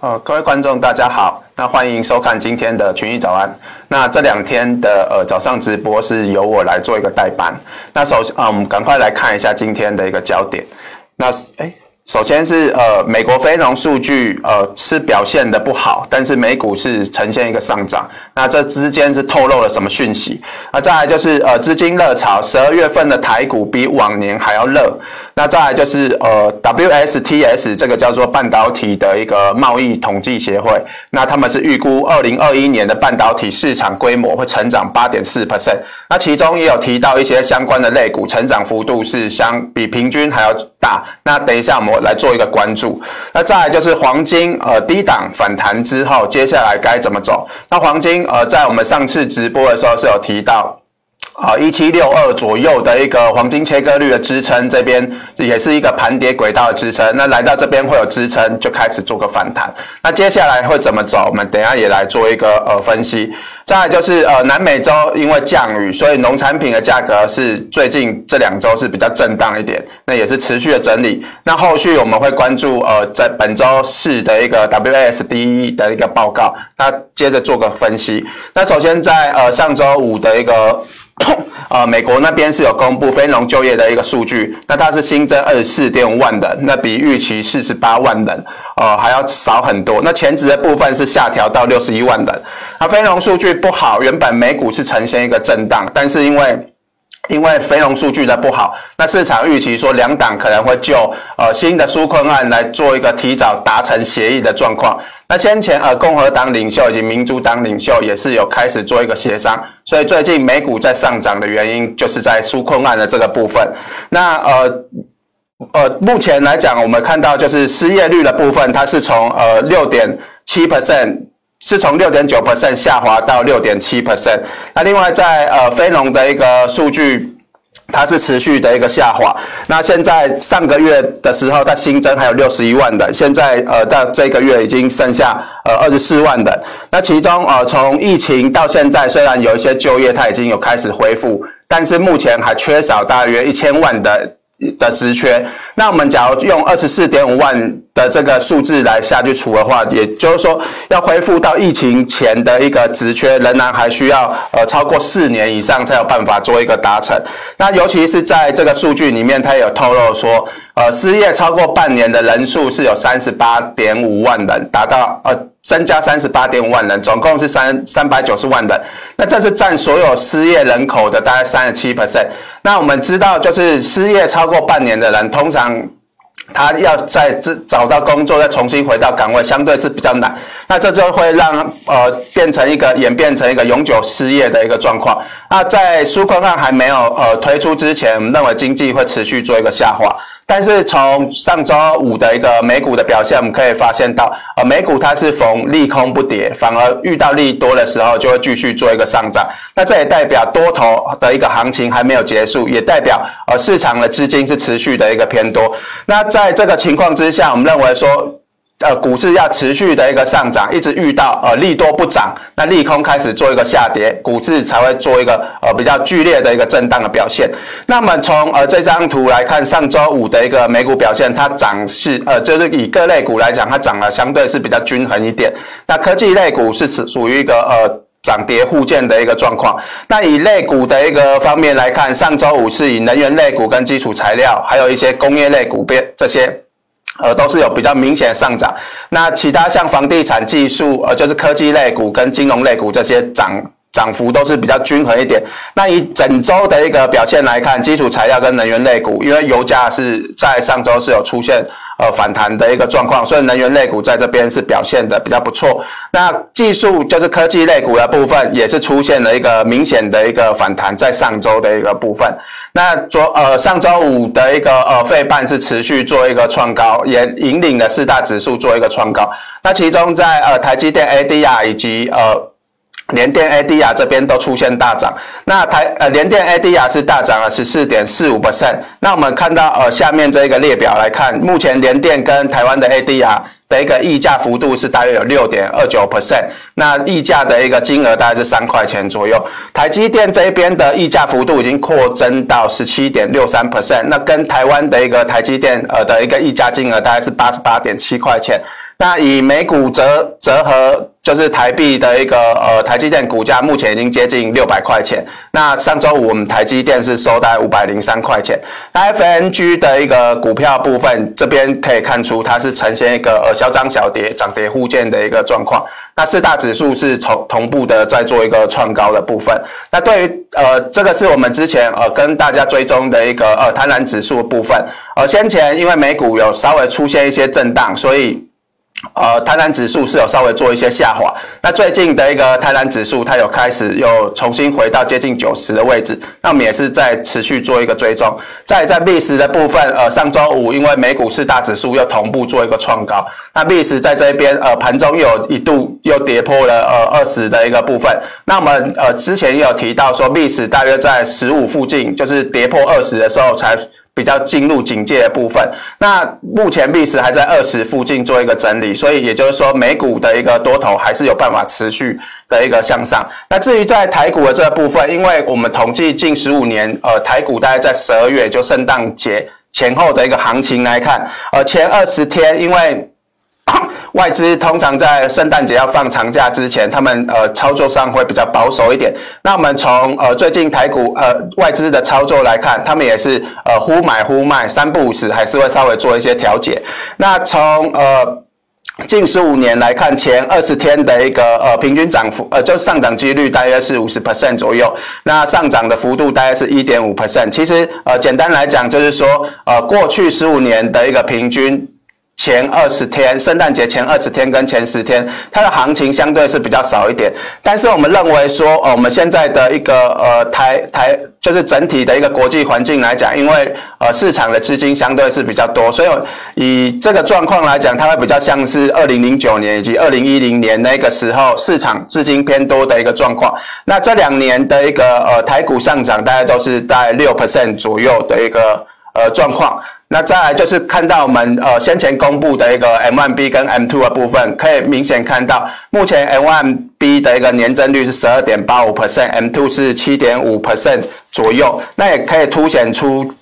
呃，各位观众大家好，那欢迎收看今天的群益早安。那这两天的呃早上直播是由我来做一个代班。那首先啊，我们赶快来看一下今天的一个焦点。那哎。首先是呃，美国非农数据呃是表现的不好，但是美股是呈现一个上涨，那这之间是透露了什么讯息？那再来就是呃资金热潮，十二月份的台股比往年还要热。那再来就是呃 WSTS 这个叫做半导体的一个贸易统计协会，那他们是预估二零二一年的半导体市场规模会成长八点四 percent，那其中也有提到一些相关的类股成长幅度是相比平均还要大。那等一下我们。来做一个关注，那再来就是黄金，呃，低档反弹之后，接下来该怎么走？那黄金，呃，在我们上次直播的时候是有提到。好，一七六二左右的一个黄金切割率的支撑，这边也是一个盘跌轨道的支撑。那来到这边会有支撑，就开始做个反弹。那接下来会怎么走？我们等一下也来做一个呃分析。再来就是呃南美洲因为降雨，所以农产品的价格是最近这两周是比较震荡一点，那也是持续的整理。那后续我们会关注呃在本周四的一个 WSD 的一个报告，那接着做个分析。那首先在呃上周五的一个。呃，美国那边是有公布非农就业的一个数据，那它是新增二十四点五万人，那比预期四十八万人，呃，还要少很多。那前值的部分是下调到六十一万人。那非农数据不好，原本美股是呈现一个震荡，但是因为因为非农数据的不好，那市场预期说两党可能会就呃新的纾困案来做一个提早达成协议的状况。那先前呃共和党领袖以及民主党领袖也是有开始做一个协商，所以最近美股在上涨的原因就是在纾困案的这个部分。那呃呃目前来讲，我们看到就是失业率的部分，它是从呃六点七 percent。是从六点九 percent 下滑到六点七 percent。那另外在呃非农的一个数据，它是持续的一个下滑。那现在上个月的时候，它新增还有六十一万的，现在呃到这个月已经剩下呃二十四万的。那其中呃从疫情到现在，虽然有一些就业它已经有开始恢复，但是目前还缺少大约一千万的。的职缺，那我们假如用二十四点五万的这个数字来下去除的话，也就是说要恢复到疫情前的一个职缺，仍然还需要呃超过四年以上才有办法做一个达成。那尤其是在这个数据里面，它有透露说，呃，失业超过半年的人数是有三十八点五万人，达到呃。增加三十八点五万人，总共是三三百九十万人。那这是占所有失业人口的大概三十七 percent。那我们知道，就是失业超过半年的人，通常他要再找到工作，再重新回到岗位，相对是比较难。那这就会让呃变成一个演变成一个永久失业的一个状况。那在纾困案还没有呃推出之前，我们认为经济会持续做一个下滑。但是从上周五的一个美股的表现，我们可以发现到，呃，美股它是逢利空不跌，反而遇到利多的时候就会继续做一个上涨。那这也代表多头的一个行情还没有结束，也代表呃市场的资金是持续的一个偏多。那在这个情况之下，我们认为说。呃，股市要持续的一个上涨，一直遇到呃利多不涨，那利空开始做一个下跌，股市才会做一个呃比较剧烈的一个震荡的表现。那么从呃这张图来看，上周五的一个美股表现，它涨势呃就是以各类股来讲，它涨了相对是比较均衡一点。那科技类股是属属于一个呃涨跌互见的一个状况。那以类股的一个方面来看，上周五是以能源类股跟基础材料，还有一些工业类股边这些。呃，都是有比较明显的上涨。那其他像房地产技术，呃，就是科技类股跟金融类股这些涨涨幅都是比较均衡一点。那以整周的一个表现来看，基础材料跟能源类股，因为油价是在上周是有出现。呃，反弹的一个状况，所以能源类股在这边是表现的比较不错。那技术就是科技类股的部分，也是出现了一个明显的一个反弹，在上周的一个部分。那昨呃上周五的一个呃费半是持续做一个创高，也引领了四大指数做一个创高。那其中在呃台积电 ADR 以及呃。联电 ADR 这边都出现大涨，那台呃联电 ADR 是大涨了十四点四五 percent。那我们看到呃下面这一个列表来看，目前联电跟台湾的 ADR 的一个溢价幅度是大约有六点二九 percent，那溢价的一个金额大概是三块钱左右。台积电这边的溢价幅度已经扩增到十七点六三 percent，那跟台湾的一个台积电呃的一个溢价金额大概是八十八点七块钱。那以每股折折合。就是台币的一个呃，台积电股价目前已经接近六百块钱。那上周五我们台积电是收在五百零三块钱。那 FNG 的一个股票部分，这边可以看出它是呈现一个呃小涨小跌、涨跌互见的一个状况。那四大指数是从同步的在做一个创高的部分。那对于呃这个是我们之前呃跟大家追踪的一个呃贪婪指数的部分。呃先前因为美股有稍微出现一些震荡，所以。呃，贪婪指数是有稍微做一些下滑。那最近的一个贪婪指数，它有开始又重新回到接近九十的位置。那我们也是在持续做一个追踪。在在历史的部分，呃，上周五因为美股四大指数又同步做一个创高，那历史在这边呃盘中又有一度又跌破了呃二十的一个部分。那我们呃之前有提到说历史大约在十五附近，就是跌破二十的时候才。比较进入警戒的部分，那目前币时还在二十附近做一个整理，所以也就是说美股的一个多头还是有办法持续的一个向上。那至于在台股的这个部分，因为我们统计近十五年，呃，台股大概在十二月就圣诞节前后的一个行情来看，呃，前二十天因为。外资通常在圣诞节要放长假之前，他们呃操作上会比较保守一点。那我们从呃最近台股呃外资的操作来看，他们也是呃忽买忽卖，三不五时还是会稍微做一些调节。那从呃近十五年来看，前二十天的一个呃平均涨幅呃就上涨几率大约是五十 percent 左右，那上涨的幅度大概是一点五 percent。其实呃简单来讲就是说呃过去十五年的一个平均。前二十天，圣诞节前二十天跟前十天，它的行情相对是比较少一点。但是我们认为说，哦，我们现在的一个呃台台就是整体的一个国际环境来讲，因为呃市场的资金相对是比较多，所以以这个状况来讲，它会比较像是二零零九年以及二零一零年那个时候市场资金偏多的一个状况。那这两年的一个呃台股上涨，大概都是在六 percent 左右的一个呃状况。那再来就是看到我们呃先前公布的一个 M1B 跟 M2 的部分，可以明显看到，目前 M1B 的一个年增率是十二点八五 percent，M2 是七点五 percent 左右，那也可以凸显出。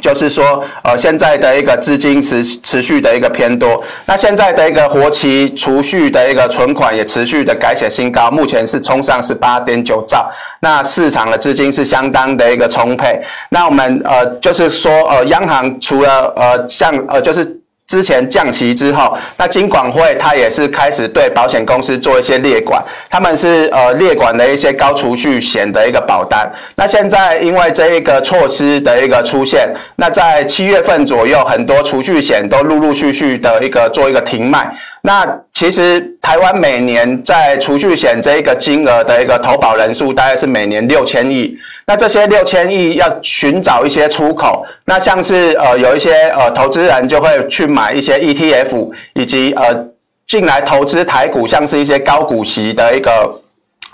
就是说，呃，现在的一个资金持持续的一个偏多，那现在的一个活期储蓄的一个存款也持续的改写新高，目前是冲上十八点九兆，那市场的资金是相当的一个充沛。那我们呃，就是说，呃，央行除了呃，像呃，就是。之前降息之后，那金管会它也是开始对保险公司做一些列管，他们是呃列管的一些高储蓄险的一个保单。那现在因为这一个措施的一个出现，那在七月份左右，很多储蓄险都陆陆续续的一个做一个停卖。那其实台湾每年在储蓄险这一个金额的一个投保人数大概是每年六千亿。那这些六千亿要寻找一些出口，那像是呃有一些呃投资人就会去买一些 ETF，以及呃进来投资台股，像是一些高股息的一个。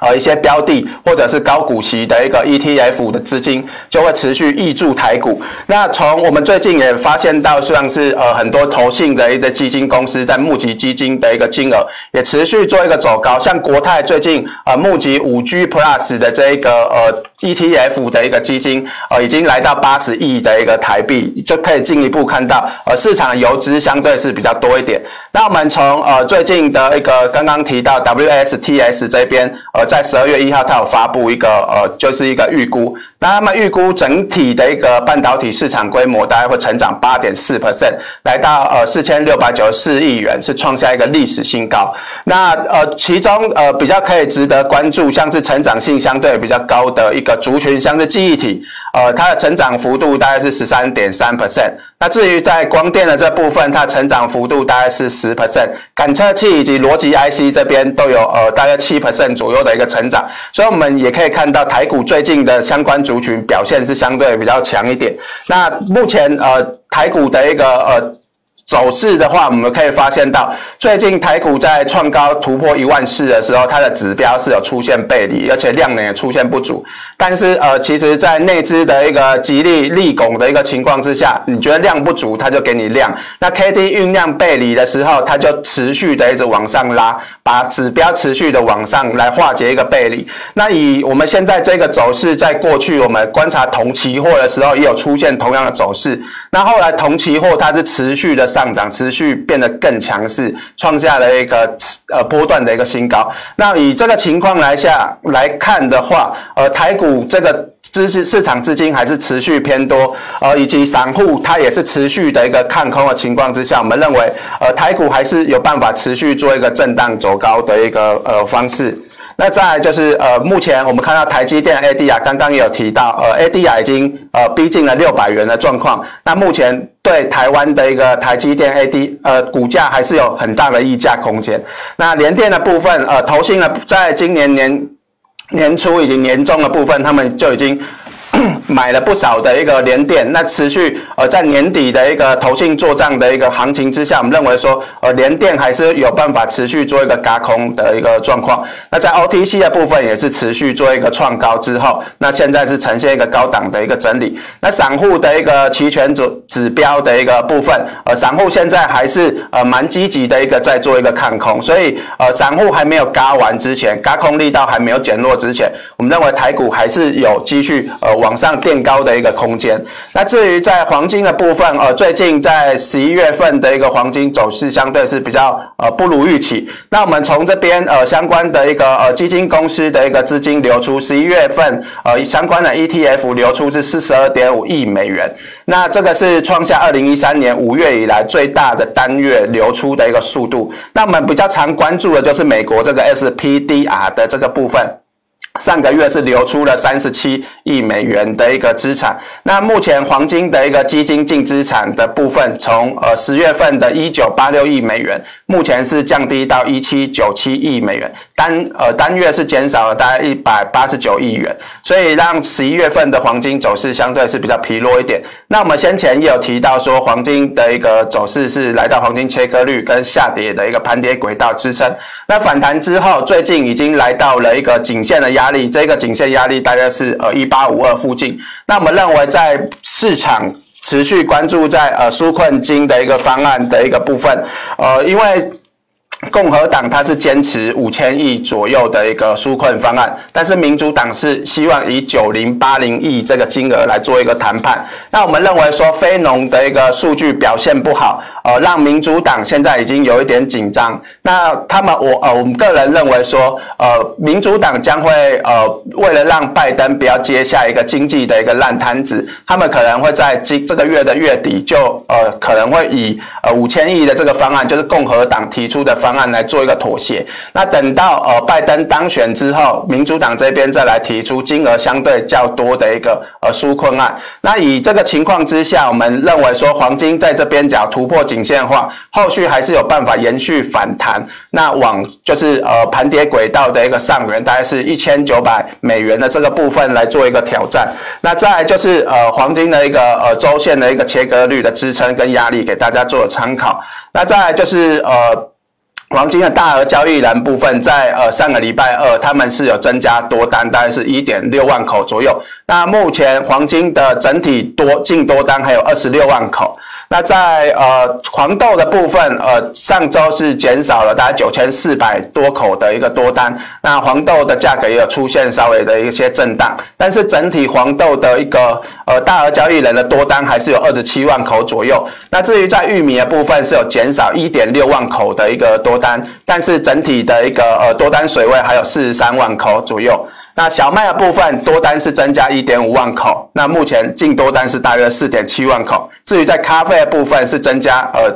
呃，一些标的或者是高股息的一个 ETF 的资金就会持续挹注台股。那从我们最近也发现到，像是呃很多投信的一个基金公司在募集基金的一个金额也持续做一个走高。像国泰最近呃募集五 G Plus 的这一个呃 ETF 的一个基金，呃已经来到八十亿的一个台币，就可以进一步看到呃市场游资相对是比较多一点。那我们从呃最近的一个刚刚提到 WSTS 这边呃。在十二月一号，它有发布一个呃，就是一个预估。那他们预估整体的一个半导体市场规模大概会成长八点四 percent，来到呃四千六百九十四亿元，是创下一个历史新高。那呃，其中呃比较可以值得关注，像是成长性相对比较高的一个族群，像是记忆体，呃，它的成长幅度大概是十三点三 percent。那至于在光电的这部分，它成长幅度大概是十 percent。感测器以及逻辑 IC 这边都有呃大概七 percent 左右的一个成长，所以我们也可以看到台股最近的相关族群表现是相对比较强一点。那目前呃台股的一个呃。走势的话，我们可以发现到，最近台股在创高突破一万四的时候，它的指标是有出现背离，而且量能也出现不足。但是呃，其实，在内资的一个极力利拱的一个情况之下，你觉得量不足，它就给你量。那 K D 酝酿背离的时候，它就持续的一直往上拉，把指标持续的往上来化解一个背离。那以我们现在这个走势，在过去我们观察铜期货的时候，也有出现同样的走势。那后来铜期货它是持续的。上涨持续变得更强势，创下了一个呃波段的一个新高。那以这个情况来下来看的话，呃，台股这个。资市市场资金还是持续偏多，呃，以及散户它也是持续的一个看空的情况之下，我们认为，呃，台股还是有办法持续做一个震荡走高的一个呃方式。那再就是呃，目前我们看到台积电 ADR 刚刚也有提到，呃，ADR 已经呃逼近了六百元的状况。那目前对台湾的一个台积电 AD 呃股价还是有很大的溢价空间。那联电的部分，呃，投信呢，在今年年。年初以及年中的部分，他们就已经。买了不少的一个联电，那持续呃在年底的一个投信做账的一个行情之下，我们认为说呃联电还是有办法持续做一个轧空的一个状况。那在 OTC 的部分也是持续做一个创高之后，那现在是呈现一个高档的一个整理。那散户的一个期权指指标的一个部分，呃散户现在还是呃蛮积极的一个在做一个看空，所以呃散户还没有轧完之前，轧空力道还没有减弱之前，我们认为台股还是有继续呃往上。垫高的一个空间。那至于在黄金的部分，呃，最近在十一月份的一个黄金走势相对是比较呃不如预期。那我们从这边呃相关的一个呃基金公司的一个资金流出，十一月份呃相关的 ETF 流出是四十二点五亿美元。那这个是创下二零一三年五月以来最大的单月流出的一个速度。那我们比较常关注的就是美国这个 SPDR 的这个部分。上个月是流出了三十七亿美元的一个资产。那目前黄金的一个基金净资产的部分，从呃十月份的一九八六亿美元，目前是降低到一七九七亿美元，单呃单月是减少了大概一百八十九亿元，所以让十一月份的黄金走势相对是比较疲弱一点。那我们先前也有提到说，黄金的一个走势是来到黄金切割率跟下跌的一个盘跌轨道支撑。那反弹之后，最近已经来到了一个颈线的压。压力，这个颈线压力大概是呃一八五二附近。那我们认为，在市场持续关注在呃纾困金的一个方案的一个部分，呃，因为。共和党它是坚持五千亿左右的一个纾困方案，但是民主党是希望以九零八零亿这个金额来做一个谈判。那我们认为说非农的一个数据表现不好，呃，让民主党现在已经有一点紧张。那他们我呃我们个人认为说，呃，民主党将会呃为了让拜登不要接下一个经济的一个烂摊子，他们可能会在今这个月的月底就呃可能会以呃五千亿的这个方案，就是共和党提出的方案。来做一个妥协，那等到呃拜登当选之后，民主党这边再来提出金额相对较多的一个呃纾困案。那以这个情况之下，我们认为说黄金在这边讲突破颈线化，后续还是有办法延续反弹。那往就是呃盘跌轨道的一个上缘，大概是一千九百美元的这个部分来做一个挑战。那再就是呃黄金的一个呃周线的一个切割率的支撑跟压力，给大家做参考。那再就是呃。黄金的大额交易人部分在，呃上个礼拜二，他们是有增加多单，大概是一点六万口左右。那目前黄金的整体多净多单还有二十六万口。那在呃黄豆的部分，呃上周是减少了大概九千四百多口的一个多单，那黄豆的价格也有出现稍微的一些震荡，但是整体黄豆的一个呃大额交易人的多单还是有二十七万口左右。那至于在玉米的部分是有减少一点六万口的一个多单，但是整体的一个呃多单水位还有四十三万口左右。那小麦的部分多单是增加一点五万口，那目前净多单是大约四点七万口。至于在咖啡的部分是增加呃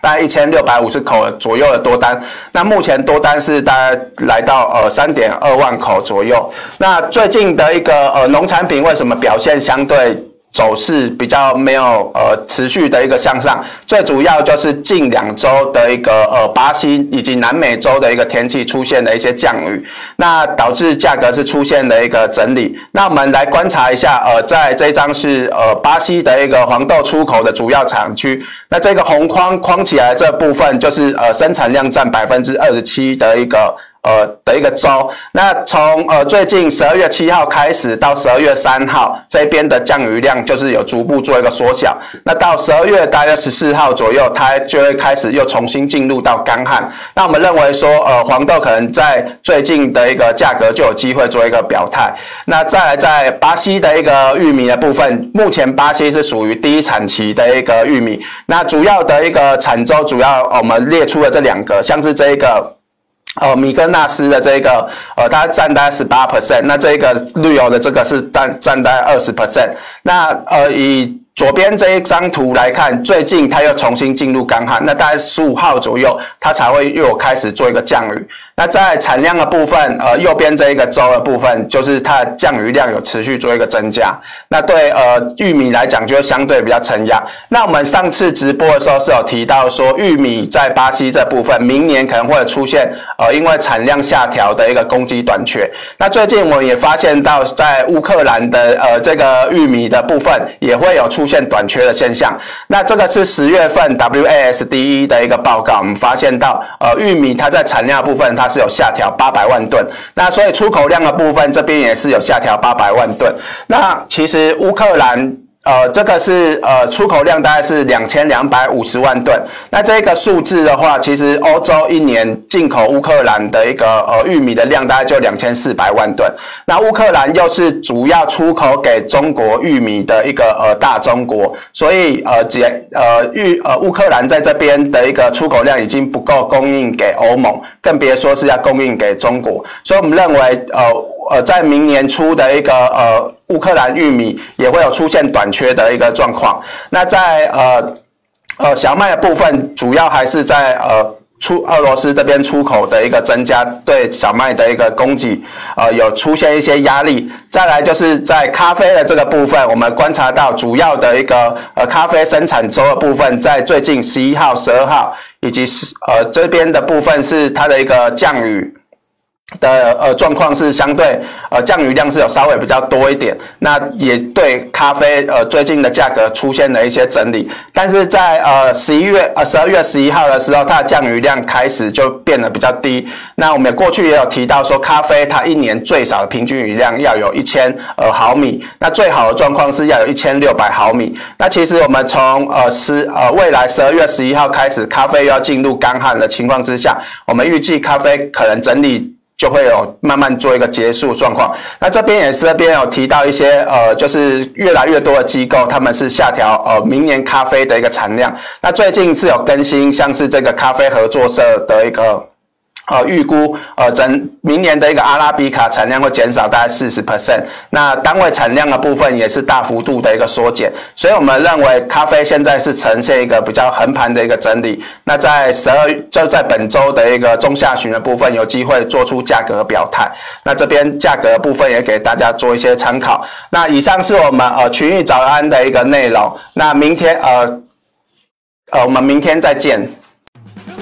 大概一千六百五十口左右的多单，那目前多单是大概来到呃三点二万口左右。那最近的一个呃农产品为什么表现相对？走势比较没有呃持续的一个向上，最主要就是近两周的一个呃巴西以及南美洲的一个天气出现了一些降雨，那导致价格是出现了一个整理。那我们来观察一下，呃，在这张是呃巴西的一个黄豆出口的主要产区，那这个红框框起来这部分就是呃生产量占百分之二十七的一个。呃的一个周。那从呃最近十二月七号开始到十二月三号这边的降雨量就是有逐步做一个缩小。那到十二月大约十四号左右，它就会开始又重新进入到干旱。那我们认为说，呃，黄豆可能在最近的一个价格就有机会做一个表态。那再来在巴西的一个玉米的部分，目前巴西是属于第一产期的一个玉米。那主要的一个产州，主要我们列出了这两个，像是这一个，呃，米格纳斯的这个，呃，它占大十八 percent，那这个绿油的这个是占占大二十 percent。那呃以左边这一张图来看，最近它又重新进入干旱，那大概十五号左右，它才会又开始做一个降雨。那在产量的部分，呃，右边这一个州的部分，就是它的降雨量有持续做一个增加。那对呃玉米来讲，就相对比较承压。那我们上次直播的时候是有提到说，玉米在巴西这部分，明年可能会出现呃因为产量下调的一个供给短缺。那最近我们也发现到，在乌克兰的呃这个玉米的部分，也会有出现短缺的现象。那这个是十月份 WASDE 的一个报告，我们发现到呃玉米它在产量部分，它是有下调八百万吨，那所以出口量的部分这边也是有下调八百万吨。那其实乌克兰。呃，这个是呃出口量大概是两千两百五十万吨。那这个数字的话，其实欧洲一年进口乌克兰的一个呃玉米的量大概就两千四百万吨。那乌克兰又是主要出口给中国玉米的一个呃大中国，所以呃解呃玉呃乌克兰在这边的一个出口量已经不够供应给欧盟，更别说是要供应给中国。所以我们认为呃。呃，在明年初的一个呃乌克兰玉米也会有出现短缺的一个状况。那在呃呃小麦的部分，主要还是在呃出俄罗斯这边出口的一个增加，对小麦的一个供给呃有出现一些压力。再来就是在咖啡的这个部分，我们观察到主要的一个呃咖啡生产周的部分，在最近十一号、十二号以及是呃这边的部分是它的一个降雨。的呃状况是相对呃降雨量是有稍微比较多一点，那也对咖啡呃最近的价格出现了一些整理，但是在呃十一月呃十二月十一号的时候，它的降雨量开始就变得比较低。那我们过去也有提到说，咖啡它一年最少的平均雨量要有一千呃毫米，那最好的状况是要有一千六百毫米。那其实我们从呃十呃未来十二月十一号开始，咖啡要进入干旱的情况之下，我们预计咖啡可能整理。就会有慢慢做一个结束状况。那这边也是这边有提到一些呃，就是越来越多的机构，他们是下调呃明年咖啡的一个产量。那最近是有更新，像是这个咖啡合作社的一个。呃，预估呃，整明年的一个阿拉比卡产量会减少大概四十 percent，那单位产量的部分也是大幅度的一个缩减，所以我们认为咖啡现在是呈现一个比较横盘的一个整理。那在十二就在本周的一个中下旬的部分，有机会做出价格表态。那这边价格的部分也给大家做一些参考。那以上是我们呃群益早安的一个内容。那明天呃呃，我们明天再见。